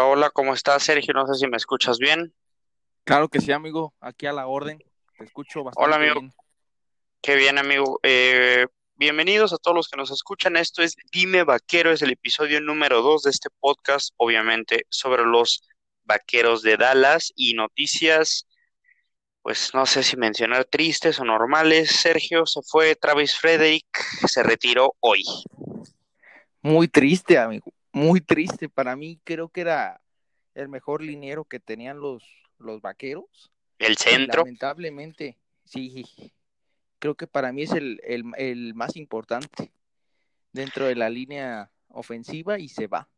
Hola, hola, ¿cómo estás, Sergio? No sé si me escuchas bien. Claro que sí, amigo, aquí a la orden. Te escucho bastante Hola, amigo. bien. Qué bien, amigo. Eh, bienvenidos a todos los que nos escuchan. Esto es Dime Vaquero, es el episodio número dos de este podcast, obviamente, sobre los vaqueros de Dallas y noticias, pues no sé si mencionar tristes o normales. Sergio se fue, Travis Frederick se retiró hoy. Muy triste, amigo, muy triste. Para mí creo que era el mejor liniero que tenían los, los vaqueros. El centro, lamentablemente, sí, creo que para mí es el, el, el más importante dentro de la línea ofensiva y se va.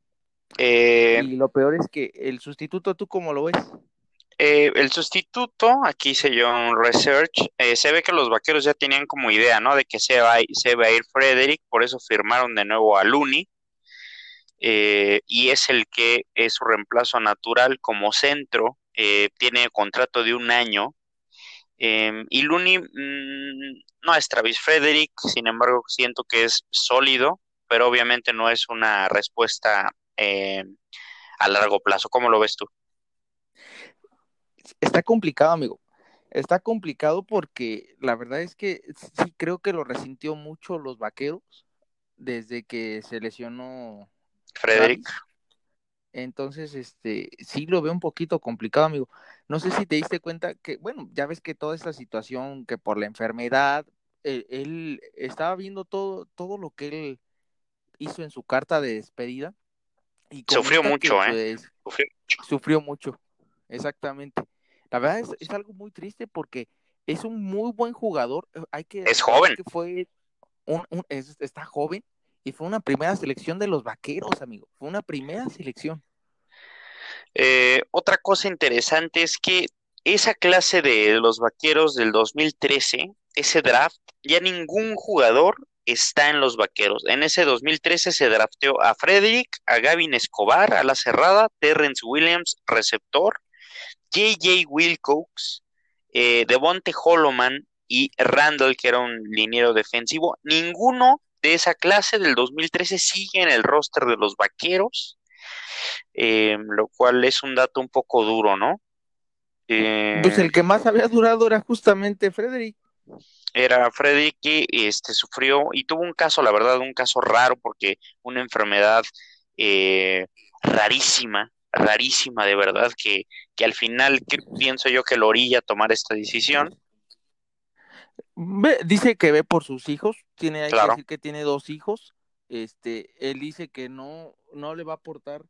eh, Y lo peor es que el sustituto, ¿tú cómo lo ves? Eh, el sustituto, aquí hice yo un research, eh, se ve que los vaqueros ya tenían como idea, ¿no? De que se va, se va a ir Frederick, por eso firmaron de nuevo a Looney, eh, y es el que es su reemplazo natural como centro, eh, tiene contrato de un año, eh, y Looney mm, no es Travis Frederick, sin embargo siento que es sólido, pero obviamente no es una respuesta eh, a largo plazo. ¿Cómo lo ves tú? Está complicado, amigo. Está complicado porque la verdad es que sí creo que lo resintió mucho los vaqueros desde que se lesionó Frederick. Entonces, este, sí lo veo un poquito complicado, amigo. No sé si te diste cuenta que, bueno, ya ves que toda esta situación, que por la enfermedad, eh, él estaba viendo todo, todo lo que él hizo en su carta de despedida y Sufrió comenta que mucho, ¿eh? pues Sufrió mucho. sufrió mucho, exactamente. La verdad es, es algo muy triste porque es un muy buen jugador. eh, Hay que Es joven. que fue un, un- es- está joven y fue una primera selección de los vaqueros, amigo. Fue una primera selección. Eh, otra cosa interesante es que esa clase de los vaqueros del 2013, ese draft, ya ningún jugador está en los vaqueros. En ese 2013 se drafteó a Frederick, a Gavin Escobar, a la cerrada, Terrence Williams, receptor, J.J. Wilcox, eh, Devonte Holloman y Randall, que era un liniero defensivo. Ninguno de esa clase del 2013 sigue en el roster de los vaqueros eh, lo cual es un dato un poco duro, ¿no? Eh, Pues el que más había durado era justamente Frederick. era Freddy que este, sufrió y tuvo un caso, la verdad, un caso raro porque una enfermedad eh, rarísima, rarísima de verdad, que, que al final que, pienso yo que lo orilla a tomar esta decisión. Ve- dice que ve por sus hijos, tiene, hay que Claro. decir que tiene dos hijos. Este, él dice que no, no le va a aportar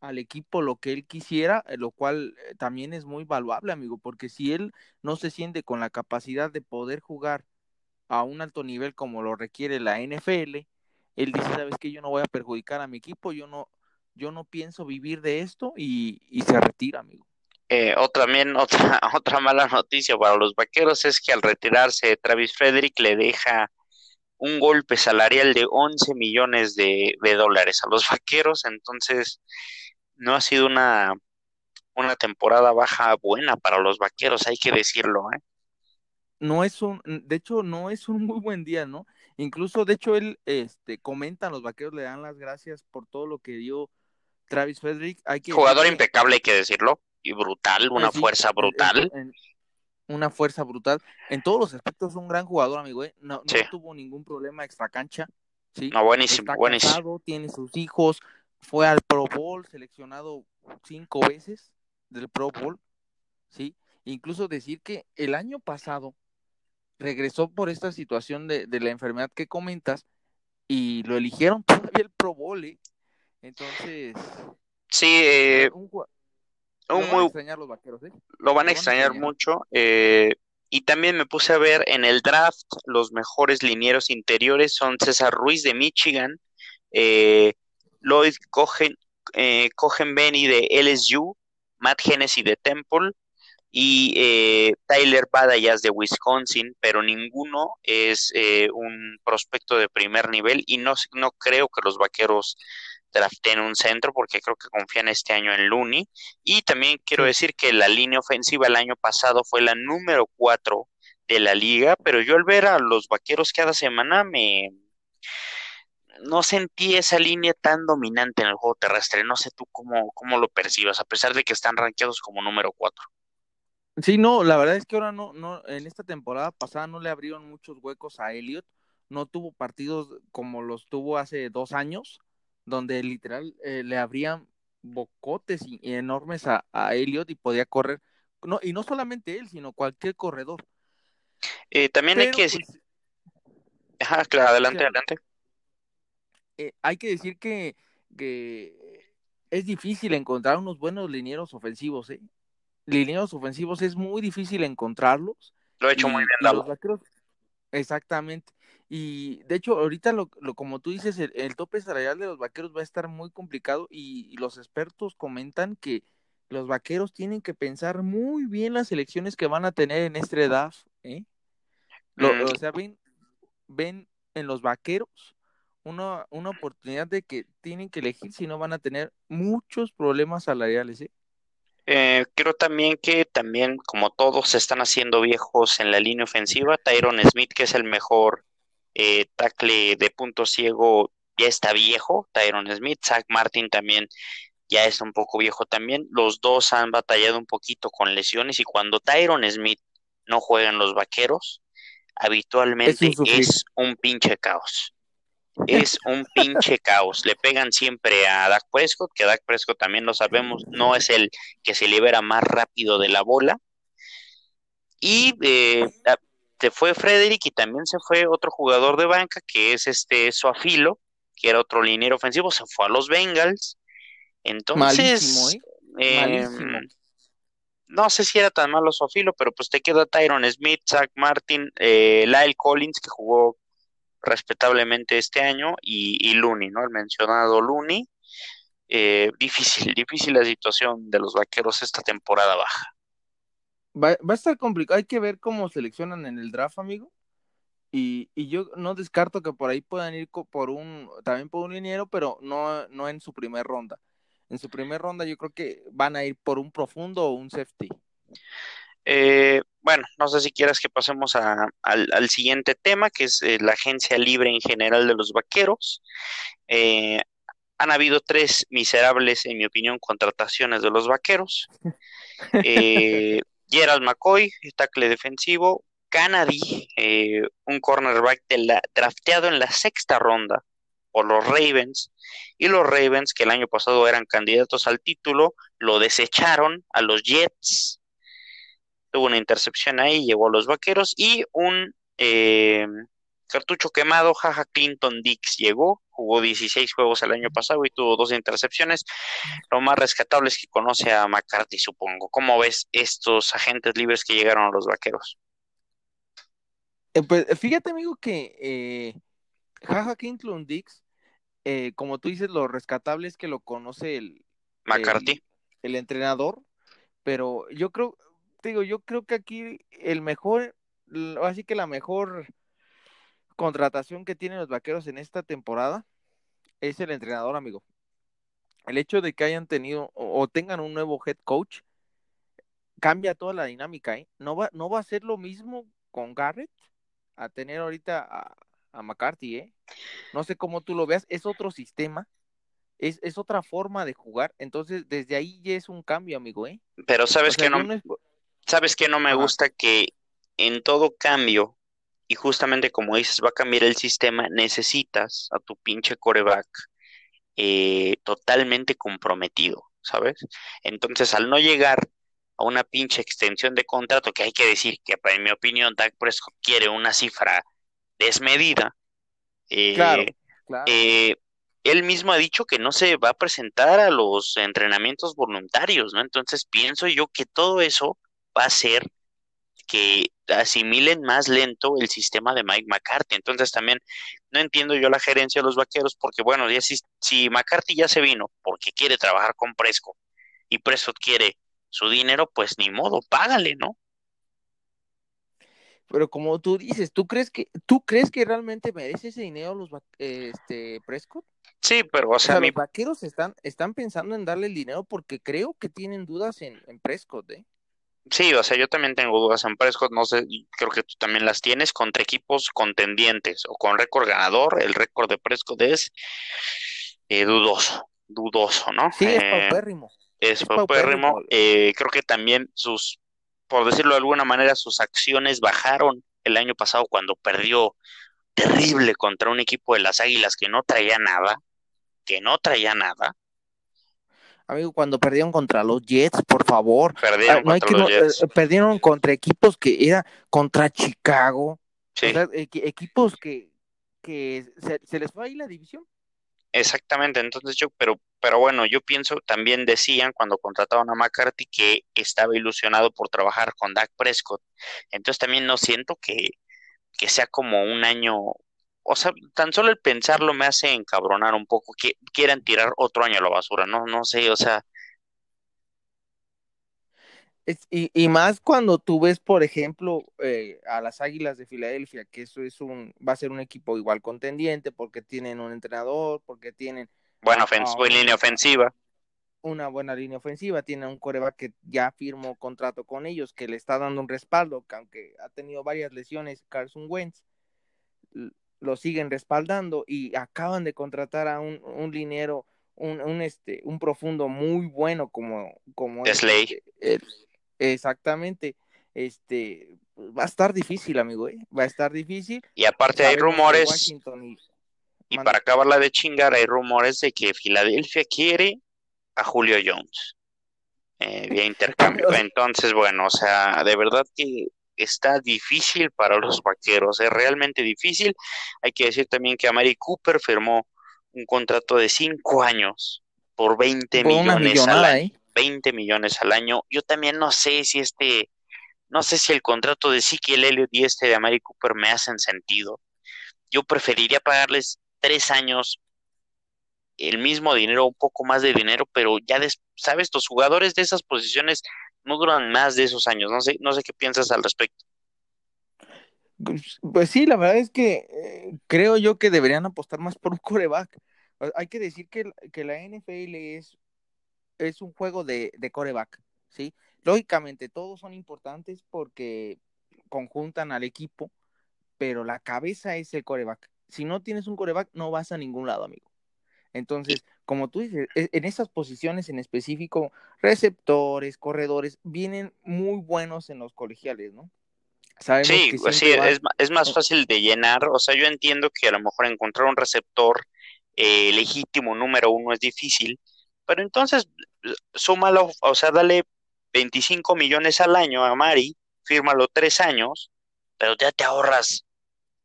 al equipo lo que él quisiera, eh, lo cual eh, también es muy valuable, amigo, porque si él no se siente con la capacidad de poder jugar a un alto nivel como lo requiere la NFL, él dice, sabes que yo no voy a perjudicar a mi equipo, yo no, yo no pienso vivir de esto y, y se retira, amigo. Eh, o también otra, otra mala noticia para los vaqueros es que al retirarse Travis Frederick le deja un golpe salarial de 11 millones de, de dólares a los vaqueros, entonces no ha sido una, una temporada baja buena para los vaqueros, hay que decirlo, ¿eh? no es un, de hecho, no es un muy buen día, ¿no? Incluso, de hecho, él, este, comenta, los vaqueros le dan las gracias por todo lo que dio Travis Frederick. Hay que Jugador impecable, hay que decirlo, y brutal, una sí, fuerza en- brutal. en- una fuerza brutal. En todos los aspectos, un gran jugador, amigo, ¿eh? No, tuvo ningún problema extra cancha, ¿sí? no, buenísimo, Está buenísimo. casado, tiene sus hijos, fue al Pro Bowl, seleccionado cinco veces del Pro Bowl, ¿sí? Incluso decir que el año pasado regresó por esta situación de, de la enfermedad que comentas y lo eligieron todavía el Pro Bowl, ¿eh? Entonces, Sí, eh, un, un lo van a extrañar los vaqueros, ¿eh? lo van a Lo van a extrañar extrañar. mucho. eh, y también me puse a ver en el draft los mejores linieros interiores son César Ruiz de Michigan, eh, Lloyd Cohen, eh, Cohenbenny de LSU, Matt Hennessy de Temple y eh, Tyler Badayas de Wisconsin, pero ninguno es eh, un prospecto de primer nivel y no, no creo que los vaqueros draften un centro porque creo que confían este año en Looney. Y también quiero decir que la línea ofensiva el año pasado fue la número 4 de la liga, pero yo al ver a los vaqueros cada semana me, no sentí esa línea tan dominante en el juego terrestre. No sé tú cómo, cómo lo percibas, a pesar de que están rankeados como número 4. Sí, no, la verdad es que ahora no, no, en esta temporada pasada no le abrieron muchos huecos a Elliot. No tuvo partidos como los tuvo hace dos años, donde literal eh, le abrían bocotes y, enormes a, a, Elliot y podía correr. No, y no solamente él, sino cualquier corredor. Eh, también hay que decir. Pues, Ajá, claro, adelante, adelante. Eh, hay que decir que, que es difícil encontrar unos buenos linieros ofensivos, ¿eh? Linieros ofensivos es muy difícil encontrarlos. Lo he hecho muy bien, los vaqueros, Exactamente. Y de hecho, ahorita, lo, lo como tú dices, el, tope salarial de los vaqueros va a estar muy complicado y, los expertos comentan que los vaqueros tienen que pensar muy bien las elecciones que van a tener en este edad. ¿eh? Lo, mm. O sea, ven, ven en los vaqueros una, una oportunidad de que tienen que elegir si no van a tener muchos problemas salariales. ¿eh? Eh, creo también que también, como todos se están haciendo viejos en la línea ofensiva, Tyron Smith, que es el mejor eh, tackle de punto ciego, ya está viejo. Tyron Smith, Zach Martin también ya está un poco viejo también. Los dos han batallado un poquito con lesiones y cuando Tyron Smith no juega en los vaqueros, habitualmente es un pinche caos es un pinche caos. Le pegan siempre a Dak Prescott, que Dak Prescott también lo sabemos, no es el que se libera más rápido de la bola. Y eh, se fue Frederick y también se fue otro jugador de banca, que es este Soafilo, que era otro liniero ofensivo, se fue a los Bengals. Entonces, ¿eh? Em, no sé si era tan malo Soafilo, pero pues te queda Tyron Smith, Zach Martin, eh, Lyle Collins, que jugó respetablemente este año, y, y Looney, ¿no? El mencionado Looney. Eh, difícil, difícil la situación de los vaqueros esta temporada baja. Va, va, a estar complicado, hay que ver cómo seleccionan en el draft, amigo. Y, y, yo no descarto que por ahí puedan ir por un, también por un liniero, pero no, no en su primer ronda. En su primer ronda yo creo que van a ir por un profundo o un safety. Eh, bueno, no sé si quieras que pasemos al, siguiente tema, que es eh, la agencia libre en general de los vaqueros. Eh, han habido tres miserables, en mi opinión, contrataciones de los vaqueros. Gerald McCoy, tackle defensivo. Kennedy, un cornerback drafteado en la sexta ronda por los Ravens. Y los Ravens, que el año pasado eran candidatos al título, lo desecharon a los Jets tuvo una intercepción ahí, llevó a los vaqueros y un eh, cartucho quemado, Jaja Clinton Dix llegó, jugó 16 juegos el año pasado y tuvo dos intercepciones. Lo más rescatable es que conoce a McCarthy, supongo. ¿Cómo ves estos agentes libres que llegaron a los vaqueros? Eh, pues fíjate, amigo, que eh, Jaja Clinton Dix, eh, como tú dices, lo rescatable es que lo conoce el McCarthy, el entrenador, pero yo creo, digo, yo creo que aquí el mejor, así que la mejor contratación que tienen los vaqueros en esta temporada es el entrenador, amigo. El hecho de que hayan tenido o tengan un nuevo head coach cambia toda la dinámica, ¿eh? No va, no va a ser lo mismo con Garrett a tener ahorita a, a McCarthy, ¿eh? No sé cómo tú lo veas, es otro sistema, es, es, otra forma de jugar, entonces desde ahí ya es un cambio, amigo, ¿eh? Pero sabes que no, ¿Sabes que no me gusta? Que en todo cambio, y justamente como dices, va a cambiar el sistema, necesitas a tu pinche coreback eh, totalmente comprometido, ¿sabes? Entonces, al no llegar a una pinche extensión de contrato, que hay que decir que, en mi opinión, Dak Prescott quiere una cifra desmedida, eh, eh, él mismo ha dicho que no se va a presentar a los entrenamientos voluntarios, ¿no? Entonces pienso yo que todo eso va a ser que asimilen más lento el sistema de Mike McCarthy. Entonces también no entiendo yo la gerencia de los vaqueros porque bueno, ya si, si McCarthy ya se vino porque quiere trabajar con Prescott y Prescott quiere su dinero, pues ni modo, págale, ¿no? Pero como tú dices, ¿tú crees que tú crees que realmente merece ese dinero los este Prescott? Sí, pero o sea, los vaqueros están están pensando en darle el dinero porque creo que tienen dudas en, en Prescott, ¿eh? Sí, o sea, yo también tengo dudas en Prescott, no sé, creo que tú también las tienes contra equipos contendientes o con récord ganador. El récord de Prescott es eh, dudoso, dudoso, ¿no? Sí, es Eh, paupérrimo. es Es paupérrimo. paupérrimo. Eh, creo que también sus, por decirlo de alguna manera, sus acciones bajaron el año pasado cuando perdió terrible contra un equipo de las Águilas que no traía nada, que no traía nada. Amigo, cuando perdieron contra los Jets, por favor. Ah, Perdieron no hay contra que los eh, Jets. perdieron contra equipos que era contra Chicago. Sí, O sea, equi- equipos que, que se, se les fue ahí la división. exactamente. Entonces yo, pero, pero bueno, yo pienso, también decían cuando contrataron a McCarthy que estaba ilusionado por trabajar con Dak Prescott. Entonces también no siento que, que sea como un año, o sea, tan solo el pensarlo me hace encabronar un poco que quieran tirar otro año a la basura. No, no sé, o sea, Es- y, y más cuando tú ves, por ejemplo, eh, a las Águilas de Filadelfia, que eso es un, va a ser un equipo igual contendiente, porque tienen un entrenador, porque tienen buena, línea ofensiva. una buena línea ofensiva, tienen un coreback que ya firmó contrato con ellos, que le está dando un respaldo, que aunque ha tenido varias lesiones, Carson Wentz, lo siguen respaldando y acaban de contratar a un, un liniero, un, un, este, un profundo muy bueno como, como es Slay. este, exactamente, este, va a estar difícil, amigo, ¿eh? va a estar difícil. Y aparte hay rumores, y, para acabarla de chingar, hay rumores de que Filadelfia quiere a Julio Jones eh, vía intercambio. Entonces, bueno, o sea, de verdad que está difícil para los vaqueros, es realmente difícil. Hay que decir también que Amari Cooper firmó un contrato de cinco años por 20 por una millones al año. ¿eh? 20 millones al año. Yo también no sé si este, no sé si el contrato de Ezekiel Elliott y este de Amari Cooper me hacen sentido. Yo preferiría pagarles tres años el mismo dinero, un poco más de dinero, pero ya, des- sabes, los jugadores de esas posiciones no duran más de esos años. No sé, no sé qué piensas al respecto. Pues sí, la verdad es que eh, creo yo que deberían apostar más por un coreback. Hay que decir que, que la NFL es, es un juego de, de coreback, ¿sí? Lógicamente, todos son importantes porque conjuntan al equipo, pero la cabeza es el coreback. Si no tienes un coreback, no vas a ningún lado, amigo. Entonces, como tú dices, e- en esas posiciones en específico, receptores, corredores, vienen muy buenos en los colegiales, ¿no? Sabemos sí, que pues sí, es, es más eh, fácil de llenar. O sea, yo entiendo que a lo mejor encontrar un receptor eh, legítimo número uno es difícil, pero entonces súmalo, o sea, dale 25 millones al año a Mari, fírmalo tres años, pero ya te ahorras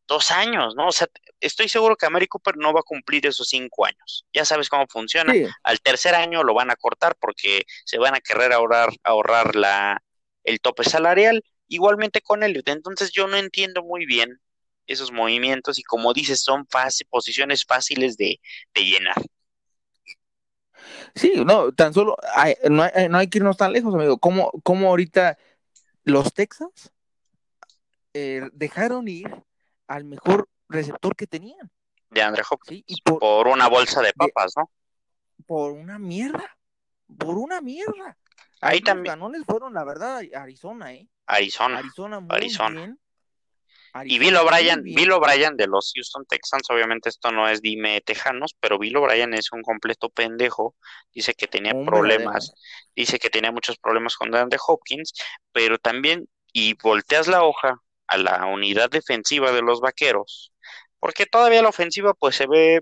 dos años, ¿no? O sea, estoy seguro que Amari Cooper no va a cumplir esos cinco años. Ya sabes cómo funciona. Sí, Al tercer año lo van a cortar porque se van a querer ahorrar, ahorrar la, el tope salarial. Igualmente con Elliot. Entonces yo no entiendo muy bien esos movimientos y como dices, son fácil, posiciones fáciles de, de llenar. Sí, no, tan solo hay- no, hay, no hay que irnos tan lejos, amigo. ¿Cómo, cómo ahorita los Texans eh, dejaron ir al mejor receptor que tenían? De Andre Hopkins. ¿Sí? Y por, Por una bolsa de de, papas, ¿no? por una mierda, por una mierda. Ahí Ahí los también, ganones fueron, la verdad, Arizona, ¿eh? Arizona, Arizona muy Arizona. bien, Y Bill O'Brien, Bill. O'Brien de los Houston Texans, obviamente esto no es dime tejanos, pero Bill O'Brien es un completo pendejo. Dice que tenía problemas, dice que tenía muchos problemas con DeAndre Hopkins, pero también, y volteas la hoja a la unidad defensiva de los vaqueros, porque todavía la ofensiva pues se ve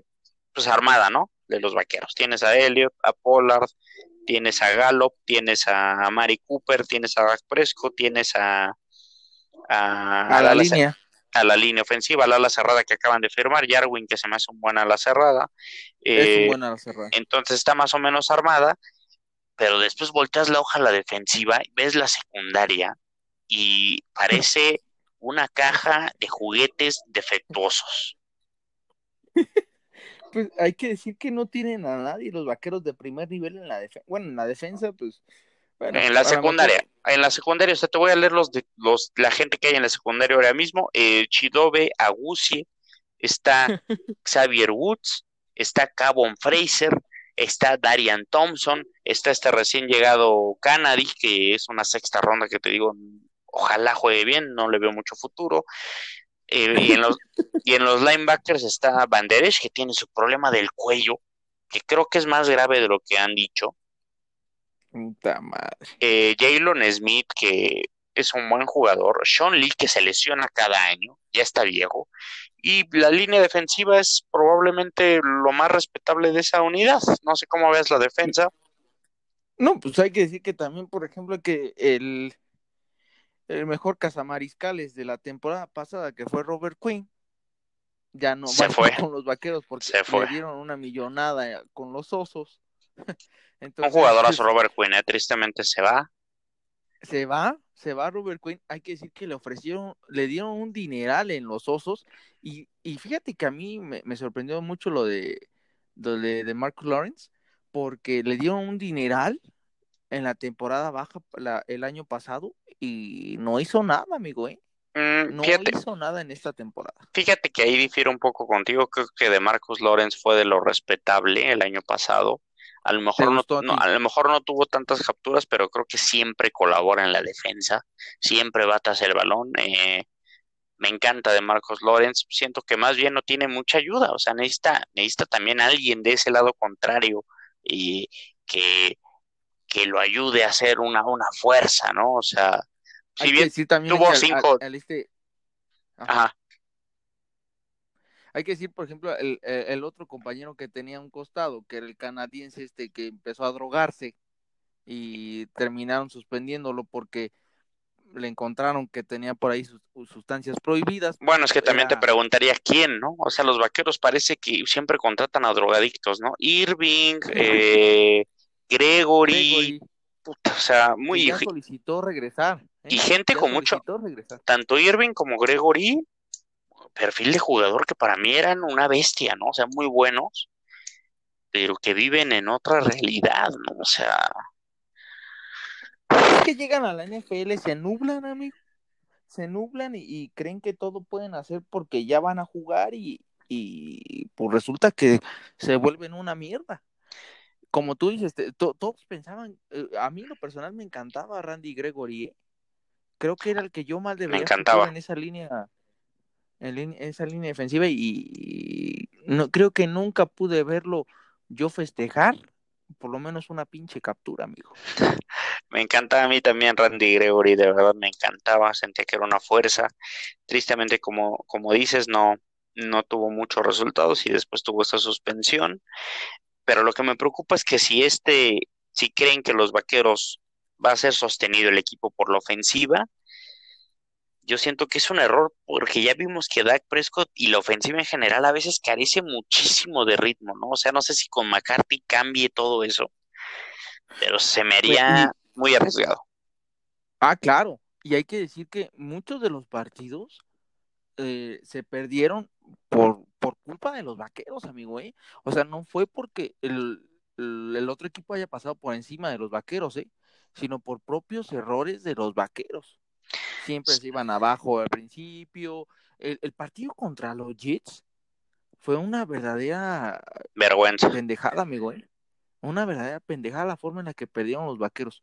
pues armada, ¿no? De los vaqueros. Tienes a Elliott, a Pollard, tienes a Gallup, tienes a Mari Cooper, tienes a Dak Prescott, tienes a, a, A la ce- línea. a la línea ofensiva, al ala cerrada que acaban de firmar, Jarwin, que se me hace un buen ala cerrada. Es un Eh, buen ala cerrada. entonces está más o menos armada, pero después volteas la hoja a la defensiva, ves la secundaria y parece una caja de juguetes defectuosos. Pues hay que decir que no tienen a nadie los vaqueros de primer nivel en la defensa. Bueno, en la defensa, pues, bueno, En la secundaria, en la secundaria, o sea, te voy a leer los de los la gente que hay en la secundaria ahora mismo. Eh, Chidobe Agusi, está Xavier Woods, está Cabon Fraser, está Darian Thompson, está este recién llegado Kennedy, que es una sexta ronda que te digo, ojalá juegue bien, no le veo mucho futuro. Eh, y, en los, y en los linebackers está Banderesh, que tiene su problema del cuello, que creo que es más grave de lo que han dicho. Puta madre. Eh, Jalen Smith, que es un buen jugador. Sean Lee, que se lesiona cada año, ya está viejo. Y la línea defensiva es probablemente lo más respetable de esa unidad. No sé cómo ves la defensa. No, pues hay que decir que también, por ejemplo, que el, el mejor cazamariscales de la temporada pasada, que fue Robert Quinn, ya no Se fue. con los vaqueros porque Se fue. le dieron una millonada con los osos. Un Entonces, jugadorazo Robert Quinn, eh, tristemente se va. se va, se va Robert Quinn. Hay que decir que le ofrecieron, le dieron un dineral en los osos. Y, y fíjate que a mí me, me sorprendió mucho lo de, lo de, de Marcus Lawrence, porque le dieron un dineral en la temporada baja la- el año pasado y no hizo nada, amigo, ¿eh? Mm, No fíjate, hizo nada en esta temporada. fíjate que ahí difiero un poco contigo. Creo que de Marcus Lawrence fue de lo respetable el año pasado. A lo mejor no, a no- a lo mejor no tuvo tantas capturas, pero creo que siempre colabora en la defensa. Siempre batas el balón. eh, me encanta de Marcus Lawrence. Siento que más bien no tiene mucha ayuda. O sea, necesita, necesita también alguien de ese lado contrario y que, que lo ayude a hacer una, una fuerza, ¿no? O sea, si Hay bien también tuvo que al- cinco- al- al este, ajá. Ajá. Hay que decir, por ejemplo, el, el- otro compañero que tenía un costado, que era el canadiense este que empezó a drogarse y terminaron suspendiéndolo porque le encontraron que tenía por ahí sus- sustancias prohibidas. Bueno, es que también te preguntaría quién, ¿no? O sea, los vaqueros parece que siempre contratan a drogadictos, ¿no? Irving, eh, Gregory, Gregory, puta, o sea, muy ya solicitó regresar. ¿eh? y gente Ya con mucho, regresar. tanto Irving como Gregory, perfil de jugador que para mí eran una bestia, ¿no? O sea, muy buenos, pero que viven en otra realidad, ¿no? O sea, Es que llegan a la NFL, se nublan, amigo. Se nublan y, y creen que todo pueden hacer porque ya van a jugar y, y pues resulta que se vuelven una mierda. Como tú dices, te- to- todos pensaban, eh, a mí lo personal me encantaba Randy Gregory, ¿eh? Creo que era el que yo más debería encantaba. en esa línea, en esa línea defensiva y, y no creo que nunca pude verlo yo festejar, por lo menos una pinche captura, amigo. Me encantaba a mí también Randy Gregory, de verdad me encantaba, sentía que era una fuerza. Tristemente, como, como dices, no, no tuvo muchos resultados y después tuvo esta suspensión. Pero lo que me preocupa es que si este, si creen que los vaqueros va a ser sostenido el equipo por la ofensiva, yo siento que es un error porque ya vimos que Dak Prescott y la ofensiva en general a veces carece muchísimo de ritmo, ¿no? O sea, no sé si con McCarthy cambie todo eso, pero se me haría muy arriesgado. Ah, claro. Y hay que decir que muchos de los partidos eh, se perdieron por, por culpa de los vaqueros, amigo, ¿eh? O sea, no fue porque el, el, otro equipo haya pasado por encima de los vaqueros, ¿eh? Sino por propios errores de los vaqueros. Siempre se iban abajo al principio. El, el partido contra los Jets fue una verdadera Vergüenza. pendejada, amigo, ¿eh? Una verdadera pendejada la forma en la que perdieron los vaqueros.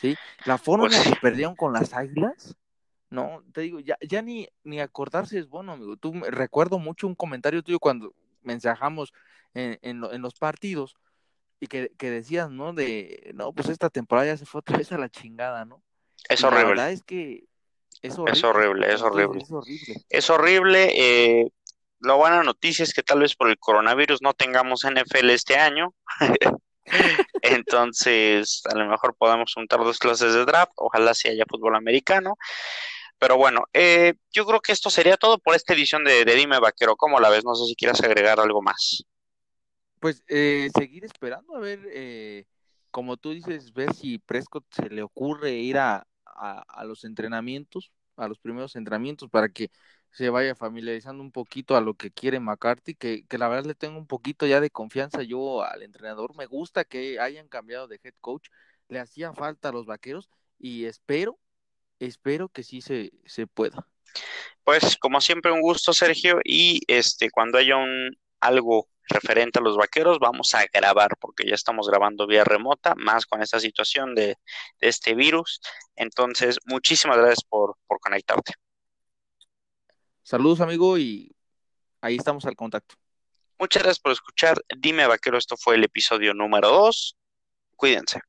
¿Sí? La forma Pues en la sí. que perdieron con las águilas. No, te digo, ya, ya ni, ni acordarse es bueno, amigo. Tú me- recuerdo mucho un comentario tuyo cuando mensajamos en, en, en los partidos y que, que decías, ¿no? De, no, pues esta temporada ya se fue otra vez a la chingada, ¿no? Es Y la horrible. verdad es que es horrible. Es horrible, es horrible. Es horrible. Es horrible. eh, la buena noticia es que tal vez por el coronavirus no tengamos NFL este año. Entonces, a lo mejor podemos juntar dos clases de draft. Ojalá si haya fútbol americano. Pero bueno, eh, yo creo que esto sería todo por esta edición de, Dime Vaquero. ¿Cómo la ves? No sé si quieras agregar algo más. Pues eh, seguir esperando a ver, eh, como tú dices, ver si Prescott se le ocurre ir a, a, a los entrenamientos, a los primeros entrenamientos, para que se vaya familiarizando un poquito a lo que quiere McCarthy, que, que la verdad le tengo un poquito ya de confianza yo al entrenador. Me gusta que hayan cambiado de head coach, le hacía falta a los vaqueros y espero, espero que sí se, se pueda. Pues como siempre un gusto, Sergio, y este cuando haya un algo referente a los vaqueros, vamos a grabar porque ya estamos grabando vía remota, más con esta situación de, de este virus. Entonces, muchísimas gracias por, por conectarte. Saludos, amigo, y ahí estamos al contacto. Muchas gracias por escuchar. Dime, vaquero, esto fue el episodio número 2. Cuídense.